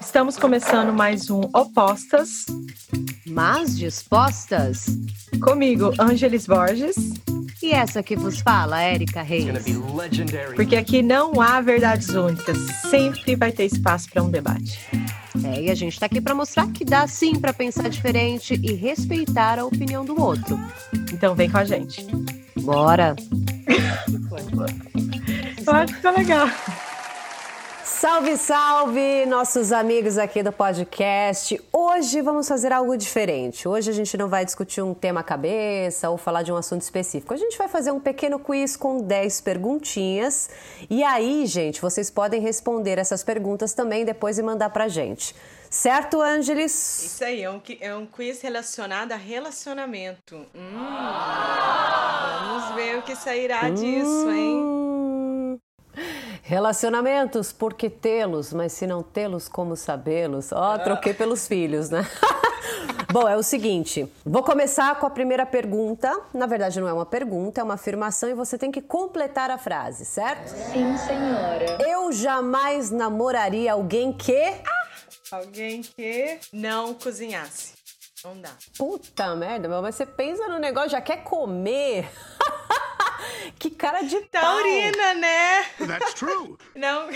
Estamos começando mais um Opostas. Mas dispostas? Comigo, Ângeles Borges. E essa que vos fala, Érica Reis. Porque aqui não há verdades únicas, sempre vai ter espaço para um debate. É, e a gente está aqui para mostrar que dá sim para pensar diferente e respeitar a opinião do outro. Então vem com a gente. Bora! Eu acho que ficou legal. Salve, salve, nossos amigos aqui do podcast. Hoje vamos fazer algo diferente. Hoje a gente não vai discutir um tema cabeça ou falar de um assunto específico. A gente vai fazer um pequeno quiz com 10 perguntinhas. E aí, gente, vocês podem responder essas perguntas também depois e mandar pra gente. Certo, Ângeles? Isso aí, é um, é um quiz relacionado a relacionamento. Hum, vamos ver o que sairá disso, hein? Relacionamentos, por que tê-los, mas se não tê-los, como sabê-los? Ó, oh, troquei pelos filhos, né? Bom, é o seguinte, vou começar com a primeira pergunta. Na verdade, não é uma pergunta, é uma afirmação e você tem que completar a frase, certo? Sim, senhora. Eu jamais namoraria alguém que. Ah, alguém que não cozinhasse. Não dá. Puta merda, mas você pensa no negócio, já quer comer. que cara de Taurina, pau. né? That's true. Não.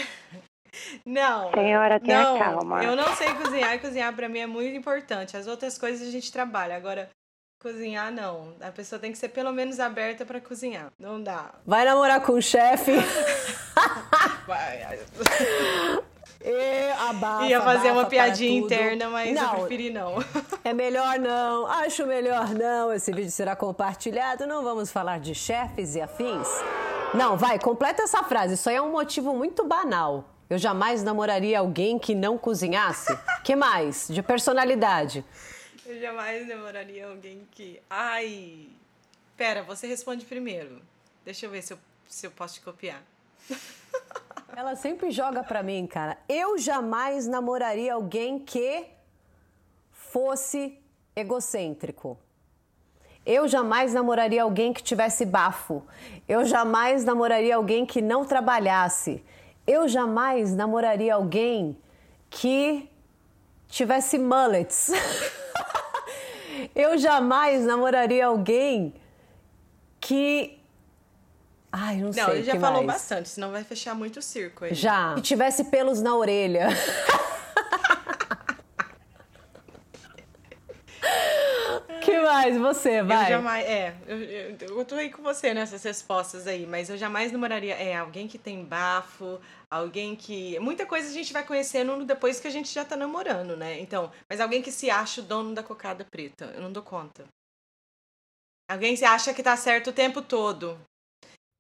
Não. Senhora, tenha não, calma. Eu não sei cozinhar e cozinhar para mim é muito importante. As outras coisas a gente trabalha. Agora, cozinhar não. A pessoa tem que ser pelo menos aberta para cozinhar. Não dá. Vai namorar com o chefe. Vai. E abafa, Ia fazer abafa uma piadinha interna, mas não, eu preferi não. É melhor não, acho melhor não. Esse vídeo será compartilhado. Não vamos falar de chefes e afins. Não, vai, completa essa frase. Isso aí é um motivo muito banal. Eu jamais namoraria alguém que não cozinhasse. que mais? De personalidade. Eu jamais namoraria alguém que. Ai! Pera, você responde primeiro. Deixa eu ver se eu, se eu posso te copiar. Ela sempre joga pra mim, cara. Eu jamais namoraria alguém que fosse egocêntrico. Eu jamais namoraria alguém que tivesse bafo. Eu jamais namoraria alguém que não trabalhasse. Eu jamais namoraria alguém que tivesse mullets. Eu jamais namoraria alguém que Ai, não, Não, sei. ele já que falou mais? bastante, senão vai fechar muito o circo aí. Já. Que tivesse pelos na orelha. que mais? Você, vai. Eu jamais. É, eu, eu, eu tô aí com você nessas respostas aí, mas eu jamais namoraria. É, alguém que tem bafo, alguém que. Muita coisa a gente vai conhecendo depois que a gente já tá namorando, né? Então, mas alguém que se acha o dono da cocada preta. Eu não dou conta. Alguém se acha que tá certo o tempo todo.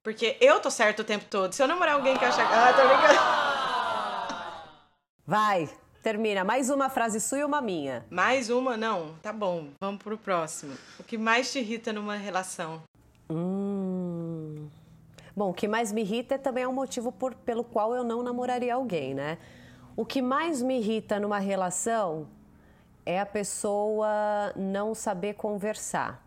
Porque eu tô certo o tempo todo. Se eu namorar alguém que acha. Ah, tô brincando. Vai, termina. Mais uma frase sua e uma minha. Mais uma? Não. Tá bom. Vamos pro próximo. O que mais te irrita numa relação? Hum. Bom, o que mais me irrita também é um motivo por, pelo qual eu não namoraria alguém, né? O que mais me irrita numa relação é a pessoa não saber conversar,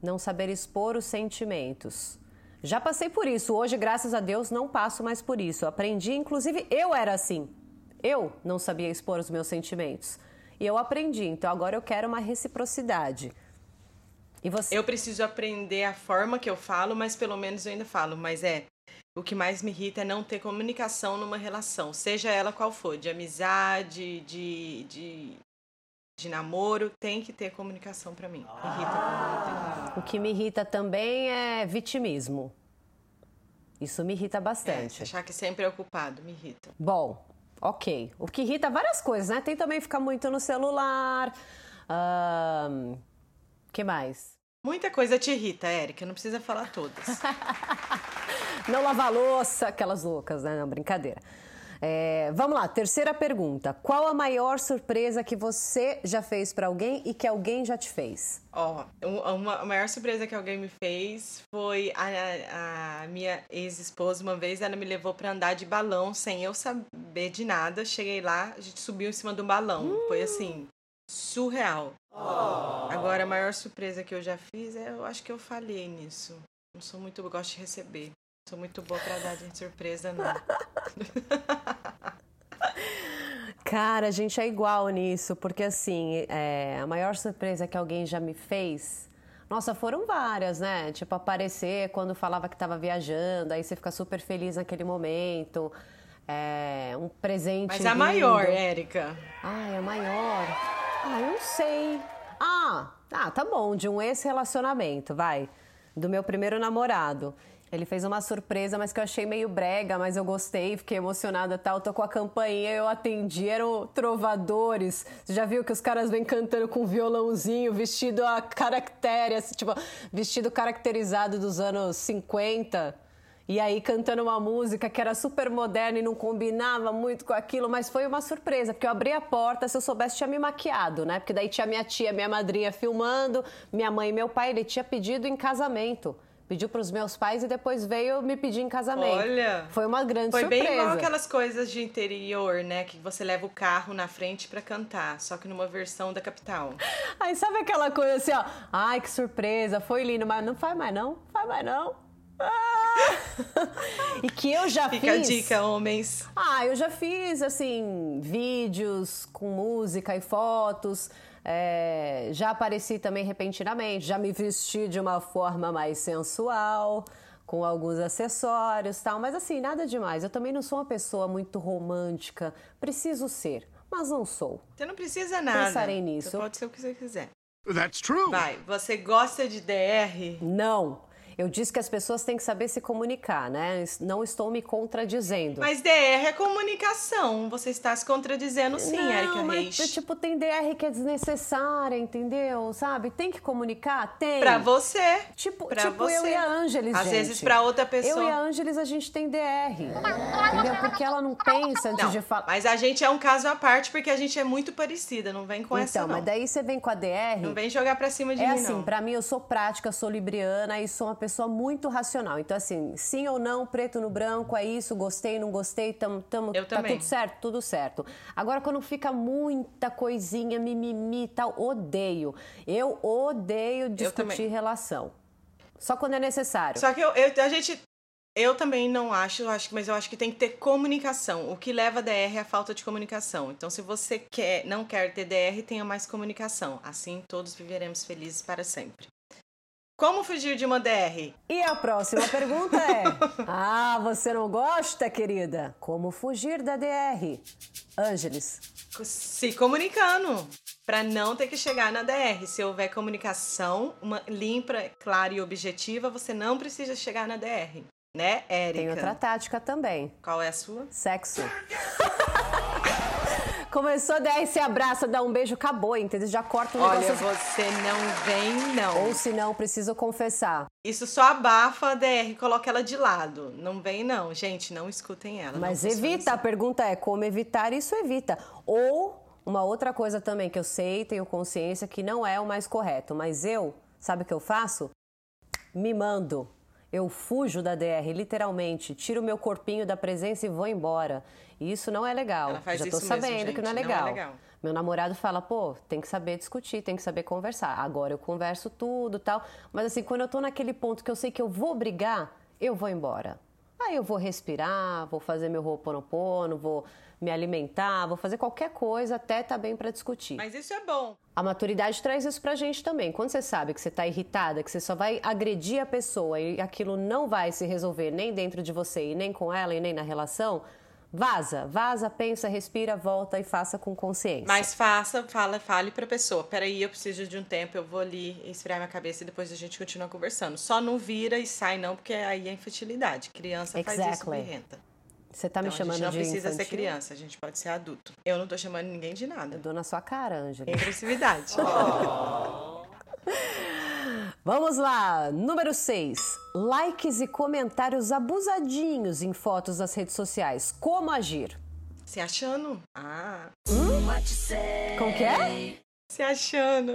não saber expor os sentimentos. Já passei por isso. Hoje, graças a Deus, não passo mais por isso. Aprendi, inclusive, eu era assim. Eu não sabia expor os meus sentimentos. E eu aprendi. Então agora eu quero uma reciprocidade. E você? Eu preciso aprender a forma que eu falo, mas pelo menos eu ainda falo. Mas é. O que mais me irrita é não ter comunicação numa relação, seja ela qual for, de amizade, de, de, de namoro, tem que ter comunicação pra mim. Irrita não tem. O que me irrita também é vitimismo. Isso me irrita É, bastante. se achar que sempre é ocupado, me irrita. Bom, ok. O que irrita várias coisas, né? Tem também ficar muito no celular. O que mais? Muita coisa te irrita, Érica, não precisa falar todas. Não lavar louça, aquelas loucas, né? Não, brincadeira. É, vamos lá, terceira pergunta. Qual a maior surpresa que você já fez pra alguém e que alguém já te fez? Ó, um- uma, a maior surpresa que alguém me fez foi a, a minha ex-esposa. Uma vez ela me levou pra andar de balão sem eu saber de nada. Cheguei lá, a gente subiu em cima do balão. Foi assim, surreal. Agora, a maior surpresa que eu já fiz, é, eu acho que eu falhei nisso. Não sou muito, eu gosto de receber. Sou muito boa pra dar de surpresa, não. Cara, a gente é igual nisso, porque assim, é, a maior surpresa que alguém já me fez. Nossa, foram várias, né? Tipo, aparecer quando falava que estava viajando, aí você fica super feliz naquele momento. É, um presente. Mas a lindo. maior, Érica. Ah, é a maior. Ah, eu não sei. Ah, ah, tá bom, de um ex-relacionamento, vai. Do meu primeiro namorado. Ele fez uma surpresa, mas que eu achei meio brega, mas eu gostei, fiquei emocionada tal. Tô com a campainha, eu atendi, eram trovadores. Você já viu que os caras vêm cantando com violãozinho, vestido a caractere, assim, tipo, vestido caracterizado dos anos 50. E aí cantando uma música que era super moderna e não combinava muito com aquilo, mas foi uma surpresa, porque eu abri a porta, se eu soubesse tinha me maquiado, né? Porque daí tinha minha tia, minha madrinha filmando, minha mãe e meu pai, ele tinha pedido em casamento. Pediu para os meus pais e depois veio me pedir em casamento. Olha! Foi uma grande foi surpresa. Foi bem igual aquelas coisas de interior, né? Que você leva o carro na frente para cantar, só que numa versão da capital. Aí sabe aquela coisa assim, ó? Ai, que surpresa, foi lindo, mas não faz mais não, faz mais não. Ah! e que eu já Fica fiz. Fica a dica, homens. Ah, eu já fiz, assim, vídeos com música e fotos é, já apareci também repentinamente, já me vesti de uma forma mais sensual, com alguns acessórios tal, mas assim, nada demais. Eu também não sou uma pessoa muito romântica, preciso ser, mas não sou. Você não precisa nada. Pensarei nisso. Você pode ser o que você quiser. That's true. Vai, você gosta de DR? Não. Eu disse que as pessoas têm que saber se comunicar, né? Não estou me contradizendo. Mas DR é comunicação. Você está se contradizendo sim, não, Erika mas, Reis. Tipo, tem DR que é desnecessária, entendeu? Sabe? Tem que comunicar? Tem. Pra você. Tipo, pra tipo você. eu e a Ângeles, Às gente. vezes pra outra pessoa. Eu e a Ângeles, a gente tem DR. Entendeu? Porque ela não pensa antes não, de falar. Mas a gente é um caso à parte porque a gente é muito parecida. Não vem com então, essa, não. mas daí você vem com a DR. Não vem jogar pra cima de é mim, assim, não. pra mim, eu sou prática, sou libriana e sou uma pessoa muito racional. Então, assim, sim ou não, preto no branco, é isso, gostei, não gostei, tamo, tamo, Eu tá também. tudo certo, tudo certo. Agora, quando fica muita coisinha, mimimi e tal, odeio. Eu odeio discutir relação. Só quando é necessário. Só que eu, eu- a gente. Eu também não acho, eu acho, mas eu acho que tem que ter comunicação. O que leva a DR é a falta de comunicação. Então, se você quer, não quer ter DR, tenha mais comunicação. Assim, todos viveremos felizes para sempre. Como fugir de uma DR? E a próxima pergunta é: Ah, você não gosta, querida? Como fugir da DR? Ângeles. Se comunicando. Para não ter que chegar na DR. Se houver comunicação, uma limpa, clara e objetiva, você não precisa chegar na DR. Né, Érica? Tem outra tática também: Qual é a sua? sexo. Começou a DR, se abraça, dá um beijo, acabou, entendeu? Já corta o Olha, negócio. você não vem, não. Ou se não, preciso confessar. Isso só abafa a DR, coloca ela de lado. Não vem, não. Gente, não escutem ela. Mas evita, a assim. pergunta é como evitar, isso evita. Ou uma outra coisa também que eu sei, tenho consciência que não é o mais correto, mas eu, sabe o que eu faço? Me mando. Eu fujo da DR, literalmente, tiro meu corpinho da presença e vou embora. E isso não é legal. Ela faz Já tô isso mesmo, sabendo que não é, gente, não é legal. legal. Meu namorado fala, pô, tem que saber discutir, tem que saber conversar. Agora eu converso tudo tal. Mas assim, quando eu tô naquele ponto que eu sei que eu vou brigar, eu vou embora. Aí eu vou respirar, vou fazer meu roponopono, vou me alimentar, vou fazer qualquer coisa até tá bem pra discutir. Mas isso é bom. A maturidade traz isso pra gente também. Quando você sabe que você tá irritada, que você só vai agredir a pessoa e aquilo não vai se resolver nem dentro de você e nem com ela e nem na relação, vaza, vaza, pensa, respira, volta e faça com consciência. Mas faça, fala, fale pra pessoa. Peraí, eu preciso de um tempo, eu vou ali esfriar minha cabeça e depois a gente continua conversando. Só não vira e sai, não, porque aí é infantilidade. Criança faz isso Exactly. birrenta. Você tá me Então, a chamando gente não de precisa infantil? ser criança, a gente pode ser adulto. Eu não tô chamando ninguém de nada. Eu dou na sua cara, Ângela. Agressividade. Vamos lá, número 6. Likes e comentários abusadinhos em fotos das redes sociais. Como agir? Se achando. Ah, Como que é? se achando.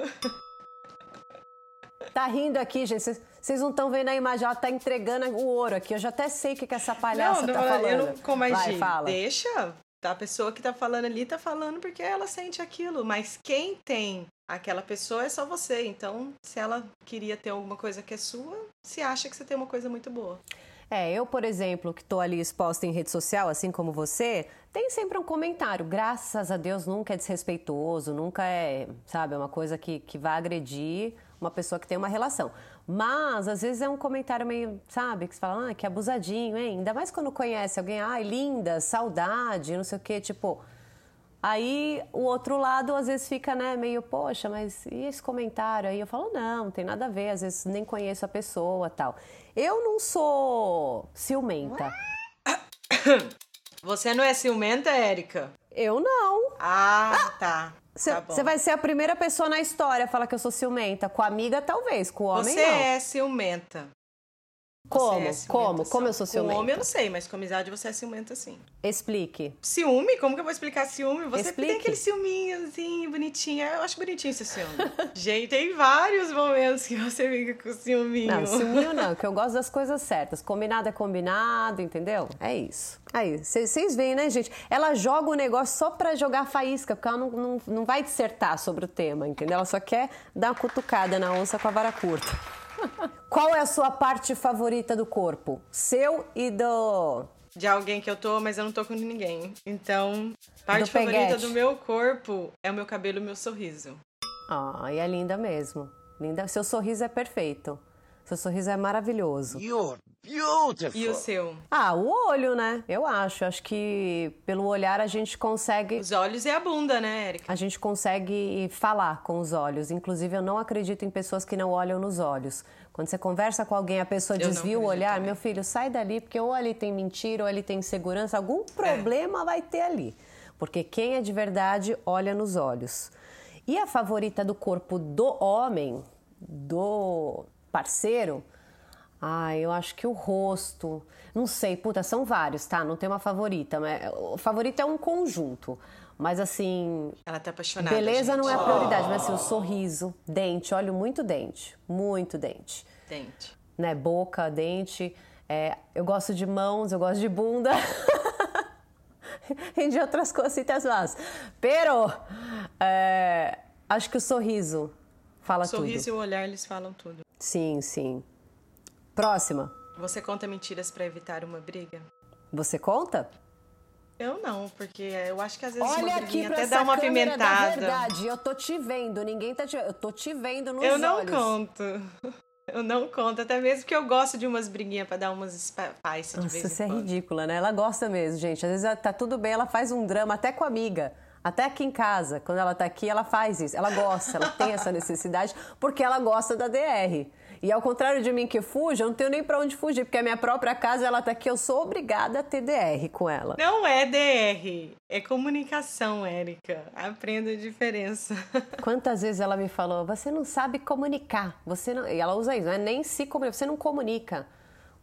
Tá rindo aqui, gente. Vocês- não estão vendo a imagem, ela tá entregando o ouro aqui. Eu já até sei o que, que essa palhaça não, tá não, falando. eu não como agir. Vai, fala. Deixa. A pessoa que tá falando ali tá falando porque ela sente aquilo. Mas quem tem aquela pessoa é só você. Então, se ela queria ter alguma coisa que é sua, se acha que você tem uma coisa muito boa. É, eu, por exemplo, que tô ali exposta em rede social, assim como você, tem sempre um comentário. Graças a Deus nunca é desrespeitoso, nunca é, sabe, é uma coisa que, que vai agredir uma pessoa que tem uma relação. Mas, às vezes, é um comentário meio, sabe, que você fala, ah, que abusadinho, hein? Ainda mais quando conhece alguém, ai, linda, saudade, não sei o quê, tipo. Aí o outro lado às vezes fica, né, meio, poxa, mas e esse comentário aí? Eu falo, não, não tem nada a ver, às vezes nem conheço a pessoa tal. Eu não sou ciumenta. Você não é ciumenta, Érica? Eu não. Ah, tá. Você tá vai ser a primeira pessoa na história a falar que eu sou ciumenta. Com a amiga, talvez. Com o homem, Você não. é ciumenta. Como? É Como? Como eu sou Com ciumenta? homem eu não sei, mas com amizade você é ciumenta sim. Explique. Ciúme? Como que eu vou explicar ciúme? Você Explique. tem aquele ciúminho assim, bonitinho. Eu acho bonitinho esse ciúme. Gente, tem vários momentos que você fica com ciúminho. Não, ciúminho não, que eu gosto das coisas certas. Combinado é combinado, entendeu? É isso. Aí, vocês veem, né, gente? Ela joga o negócio só pra jogar faísca, porque ela não, não, não vai dissertar sobre o tema, entendeu? Ela só quer dar uma cutucada na onça com a vara curta. Qual é a sua parte favorita do corpo? Seu e do. De alguém que eu tô, mas eu não tô com ninguém. Então, parte Do favorita peguete. do meu corpo é o meu cabelo e o meu sorriso. Ah, e é linda mesmo. Linda. Seu sorriso é perfeito. Seu sorriso é maravilhoso. You're beautiful. E o seu? Ah, o olho, né? Eu acho. Acho que pelo olhar a gente consegue. Os olhos e a bunda, né, Érica? A gente consegue falar com os olhos. Inclusive, eu não acredito em pessoas que não olham nos olhos. Quando você conversa com alguém, a pessoa Eu desvia o olhar, também. meu filho, sai dali, porque ou ali tem mentira, ou ali tem insegurança, algum É. problema vai ter ali. Porque quem é de verdade olha nos olhos. E a favorita do corpo do homem, do parceiro, ah, eu acho que o rosto. Não sei, puta, são vários, tá? Não tem uma favorita, mas o favorito é um conjunto. Mas assim, Ela tá apaixonada. beleza gente. não é a prioridade, mas assim, o sorriso, dente, olho muito dente, muito dente. Dente. Né? Boca, dente. é, eu gosto de mãos, eu gosto de bunda. e de outras cositas más. Pero, é, acho que o sorriso fala sorriso tudo. e o olhar, eles falam tudo. Sim, sim. Próxima. Você conta mentiras pra evitar uma briga? Você conta? Eu não, porque eu acho que às vezes Olha uma aqui pra até essa dá uma câmera da apimentada. verdade. Eu tô te vendo, ninguém tá te vendo. Eu tô te vendo nos Eu não olhos. conto. Eu não conto, até mesmo porque eu gosto de umas briguinhas pra dar umas spice de Nossa, vez você é em quando. ridícula, né? Ela gosta mesmo, gente. Às vezes tá tudo bem, ela faz um drama até com a amiga. Até aqui em casa, quando ela tá aqui, ela faz isso. Ela gosta, ela tem essa necessidade, porque ela gosta da DR. E ao contrário de mim que fujo, eu não tenho nem pra onde fugir, porque a minha própria casa, ela tá aqui, eu sou obrigada a ter DR com ela. Não é DR, é comunicação, Érica. Aprenda a diferença. Quantas vezes ela me falou, você não sabe comunicar, você não... E ela usa isso, não é nem se comunicar, você não comunica.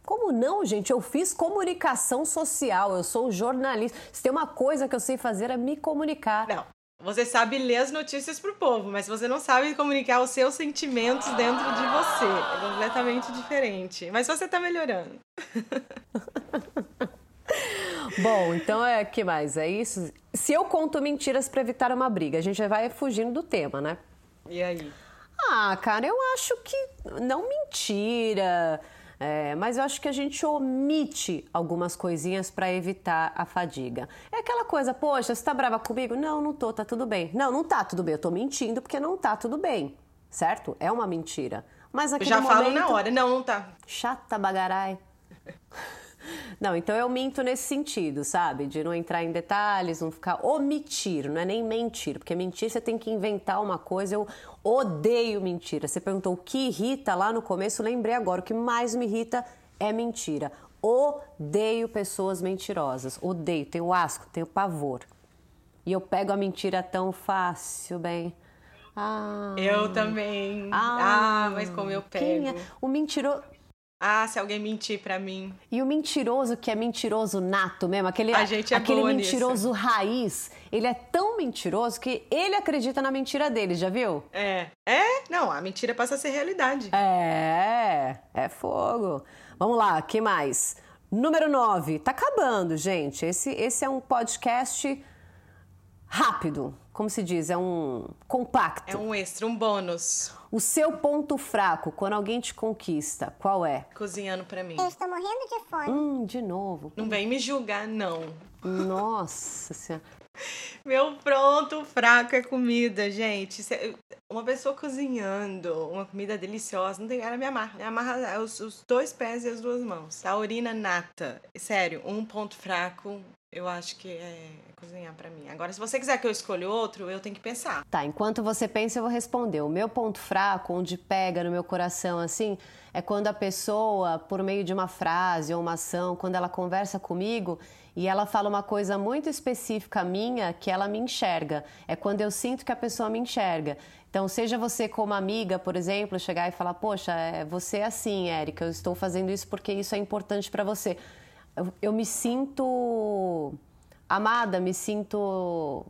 Como não, gente? Eu fiz comunicação social, eu sou jornalista. Se tem uma coisa que eu sei fazer é me comunicar. Não, você sabe ler as notícias pro povo, mas você não sabe comunicar os seus sentimentos dentro de você. É completamente diferente. Mas você tá melhorando. Bom, então é que mais? É isso? Se eu conto mentiras para evitar uma briga, a gente já vai fugindo do tema, né? E aí? Ah, cara, eu acho que não mentira, é, mas eu acho que a gente omite algumas coisinhas para evitar a fadiga. É aquela coisa, poxa, você tá brava comigo? Não, não tô, tá tudo bem. Não, não tá tudo bem, eu tô mentindo porque não tá tudo bem, certo? É uma mentira. Mas naquele já falo momento... na hora. Não, não tá. Chata bagarai. Não, então eu minto nesse sentido, sabe? De não entrar em detalhes, não ficar omitir, não é nem mentir, porque mentir você tem que inventar uma coisa. Eu odeio mentira. Você perguntou o que irrita lá no começo, lembrei agora. O que mais me irrita é mentira. Odeio pessoas mentirosas. Odeio, tenho asco, tenho pavor. E eu pego a mentira tão fácil, bem. Ah, Eu também. Ah, mas como eu quem pego. é? O mentiroso. Ah, se alguém mentir pra mim. E o mentiroso que é mentiroso nato mesmo, aquele, A gente é aquele mentiroso raiz, ele é tão mentiroso que ele acredita na mentira dele, já viu? É. É? Não, a mentira passa a ser realidade. É, é fogo. Vamos lá, que mais? Número 9, tá acabando, gente. Esse, esse é um podcast rápido, como se diz, é um compacto. É um extra, um bônus. O seu ponto fraco quando alguém te conquista, qual é? Cozinhando pra mim. Eu estou morrendo de fome. Hum, de novo. Não vem me julgar, não. Nossa Senhora. Meu pronto fraco é comida, gente. Uma pessoa cozinhando uma comida deliciosa, não tem, ela me amarra. Me amarra os, os dois pés e as duas mãos. Taurina nata. Sério, um ponto fraco eu acho que é cozinhar para mim. Agora, se você quiser que eu escolha outro, eu tenho que pensar. Tá, enquanto você pensa, eu vou responder. O meu ponto fraco, onde pega no meu coração assim, é quando a pessoa, por meio de uma frase ou uma ação, quando ela conversa comigo e ela fala uma coisa muito específica minha que ela me enxerga. É quando eu sinto que a pessoa me enxerga. Então, seja você como amiga, por exemplo, chegar e falar: Poxa, é, você é assim, Érica, eu estou fazendo isso porque isso é importante para você eu, me sinto amada, me sinto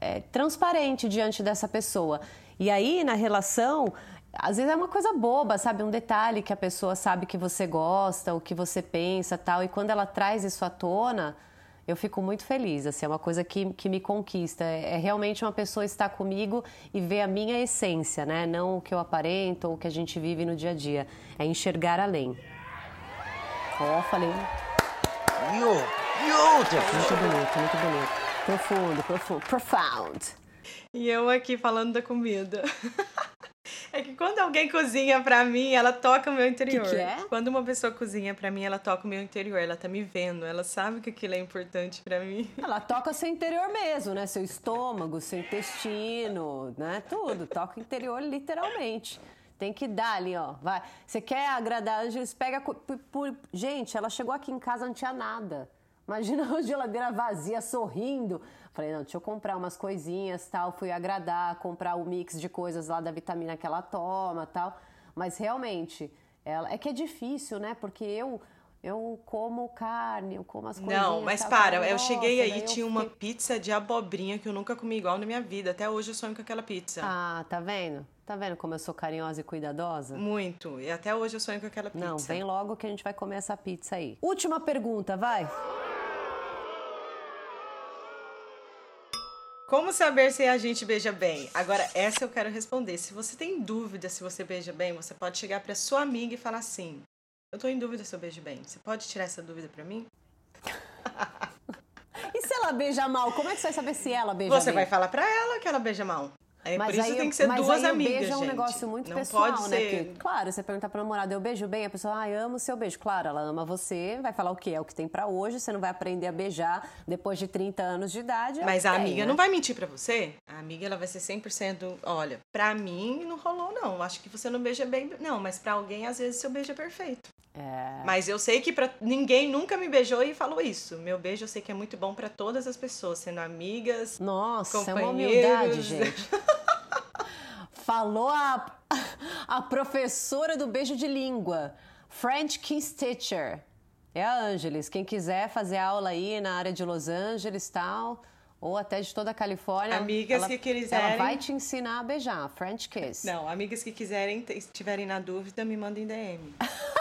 é, transparente diante dessa pessoa. E aí, na relação, às vezes é uma coisa boba, sabe? Um detalhe que a pessoa sabe que você gosta, o que você pensa tal. E quando ela traz isso à tona, eu fico muito feliz. Assim, é uma coisa que, que me conquista. É, é realmente uma pessoa estar comigo e ver a minha essência, né? Não o que eu aparento ou o que a gente vive no dia a dia. É enxergar além. Ó, oh, falei. Beautiful! Muito bonito, muito bonito. Profundo, profundo, profound. E eu aqui falando da comida. É que quando alguém cozinha pra mim, ela toca o meu interior. Que que é? Quando uma pessoa cozinha pra mim, ela toca o meu interior. Ela tá me vendo, ela sabe que aquilo é importante pra mim. Ela toca seu interior mesmo, né? Seu estômago, seu intestino, né? Tudo. Toca o interior literalmente. Tem que dar ali, ó. Vai. Você quer agradar a Ângeles? Pega. Por, por... Gente, ela chegou aqui em casa, não tinha nada. Imagina a geladeira vazia, sorrindo. Falei, não, deixa eu comprar umas coisinhas, tal. Fui agradar, comprar o mix de coisas lá da vitamina que ela toma, tal. Mas realmente, ela... é que é difícil, né? Porque eu eu como carne, eu como as coisas. Não, mas para, eu cheguei aí e tinha fiquei... uma pizza de abobrinha que eu nunca comi igual na minha vida. Até hoje eu sonho com aquela pizza. Ah, tá vendo? Tá vendo como eu sou carinhosa e cuidadosa? Muito. E até hoje eu sonho com aquela pizza. Não, vem logo que a gente vai comer essa pizza aí. Última pergunta, vai. Como saber se a gente beija bem? Agora, essa eu quero responder. Se você tem dúvida se você beija bem, você pode chegar para sua amiga e falar assim: eu tô em dúvida se eu beijo bem. Você pode tirar essa dúvida pra mim? e se ela beija mal? Como é que você vai saber se ela beija você bem? Você vai falar pra ela que ela beija mal. É, mas por isso tem que ser duas amigas, beijo gente. é um negócio muito não pessoal, pode né? Ser... Porque, claro, você perguntar pra namorada, eu beijo bem, a pessoa, ah, amo o seu beijo. Claro, ela ama você, vai falar o quê? É o que tem para hoje, você não vai aprender a beijar depois de 30 anos de idade. É mas a amiga né? não vai mentir para você. A amiga, ela vai ser 100%, olha, pra mim não rolou não, acho que você não beija bem. Não, mas para alguém, às vezes, seu beijo é perfeito. É... Mas eu sei que pra... ninguém nunca me beijou e falou isso. Meu beijo eu sei que é muito bom para todas as pessoas, sendo amigas, Nossa, é uma humildade, gente. Falou a, a professora do beijo de língua, French Kiss Teacher. É a Ângeles. Quem quiser fazer aula aí na área de Los Angeles tal, ou até de toda a Califórnia. Amigas ela, que quiserem. Ela vai te ensinar a beijar, French Kiss. Não, amigas que quiserem, estiverem na dúvida, me mandem DM.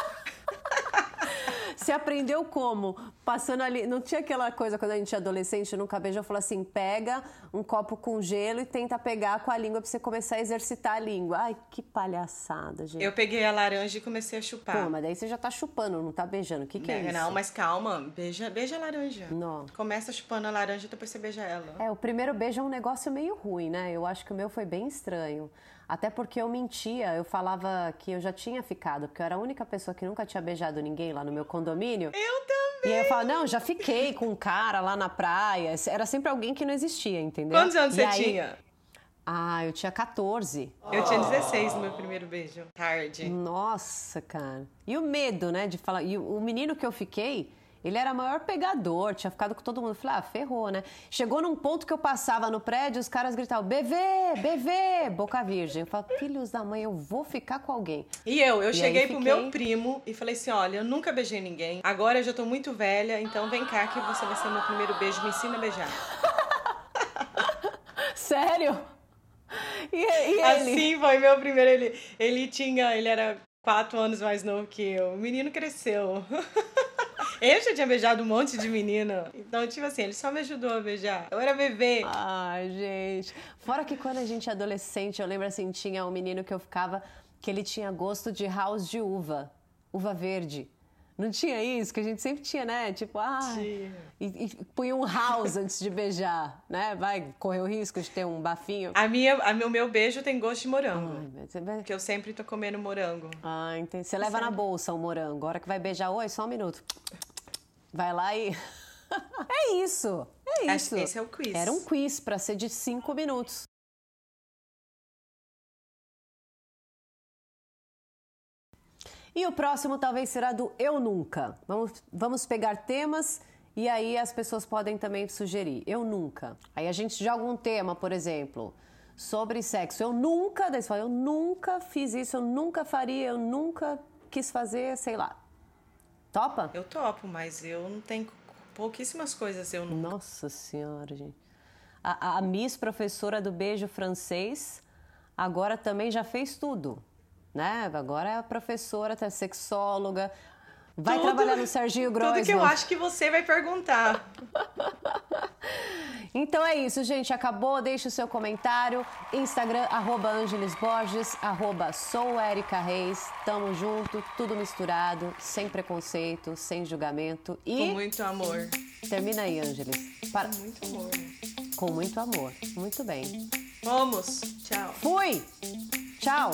Você aprendeu como? Passando ali. Não tinha aquela coisa quando a gente é adolescente, nunca beija, falou assim: pega um copo com gelo e tenta pegar com a língua pra você começar a exercitar a língua. Ai, que palhaçada, gente. Eu peguei a laranja e comecei a chupar. Pô, mas daí você já tá chupando, não tá beijando. O que, que é, é isso? Não, mas calma, beija, beija a laranja. Não. Começa chupando a laranja e depois você beija ela. É, o primeiro beijo é um negócio meio ruim, né? Eu acho que o meu foi bem estranho. Até porque eu mentia, eu falava que eu já tinha ficado, porque eu era a única pessoa que nunca tinha beijado ninguém lá no meu condomínio. Eu também! E aí eu falava, não, já fiquei com um cara lá na praia. Era sempre alguém que não existia, entendeu? Quantos anos e você aí... tinha? Ah, eu tinha 14. Eu tinha 16 no meu primeiro beijo. Tarde. Nossa, cara. E o medo, né, de falar. E o menino que eu fiquei, ele era maior pegador, tinha ficado com todo mundo. Eu falei, ah, ferrou, né? Chegou num ponto que eu passava no prédio, os caras gritavam, bebê, bebê, boca virgem. Eu falei, filhos da mãe, eu vou ficar com alguém. E eu, eu E cheguei pro fiquei- meu primo e falei assim: olha, eu nunca beijei ninguém. Agora eu já tô muito velha, então vem cá que você vai ser meu primeiro beijo. Me ensina a beijar. Sério? E, e ele? Assim foi meu primeiro. Ele, ele tinha. Ele era quatro anos mais novo que eu. O menino cresceu. Eu já tinha beijado um monte de menino. Então, tipo assim, ele só me ajudou a beijar. Eu era bebê. Ai, gente. Fora que quando a gente é adolescente, eu lembro assim, tinha um menino que eu ficava que ele tinha gosto de house de uva, uva verde. Não tinha isso? Que a gente sempre tinha, né? Tipo, ah. E, e punha um house antes de beijar, né? Vai correr o risco de ter um bafinho. A minha, a meu, meu beijo tem gosto de morango. Ai, Porque eu sempre tô comendo morango. Ah, entendi. Você leva sempre. na bolsa o morango. Agora que vai beijar, oi, só um minuto. Vai lá e. é isso. É isso. Esse é o quiz. Era um quiz para ser de cinco minutos. E o próximo talvez será do Eu Nunca. Vamos, vamos pegar temas e aí as pessoas podem também sugerir. Eu nunca. Aí a gente joga um tema, por exemplo, sobre sexo. Eu nunca, daí você fala, eu nunca fiz isso, eu nunca faria, eu nunca quis fazer, sei lá. Topa? Eu topo, mas eu não tenho pouquíssimas coisas eu nunca. Nossa senhora, gente. A, a Miss professora do beijo francês agora também já fez tudo né? Agora é professora, tá sexóloga, vai tudo, trabalhar no Serginho Grossman. Tudo que eu acho que você vai perguntar. então é isso, gente. Acabou. Deixe o seu comentário. Instagram, arroba Angeles Borges, arroba sou Erika Reis. Tamo junto, tudo misturado, sem preconceito, sem julgamento e... Com muito amor. Termina aí, Angeles. Para... Com muito amor. Com muito amor. Muito bem. Vamos. Tchau. Fui. Tchau.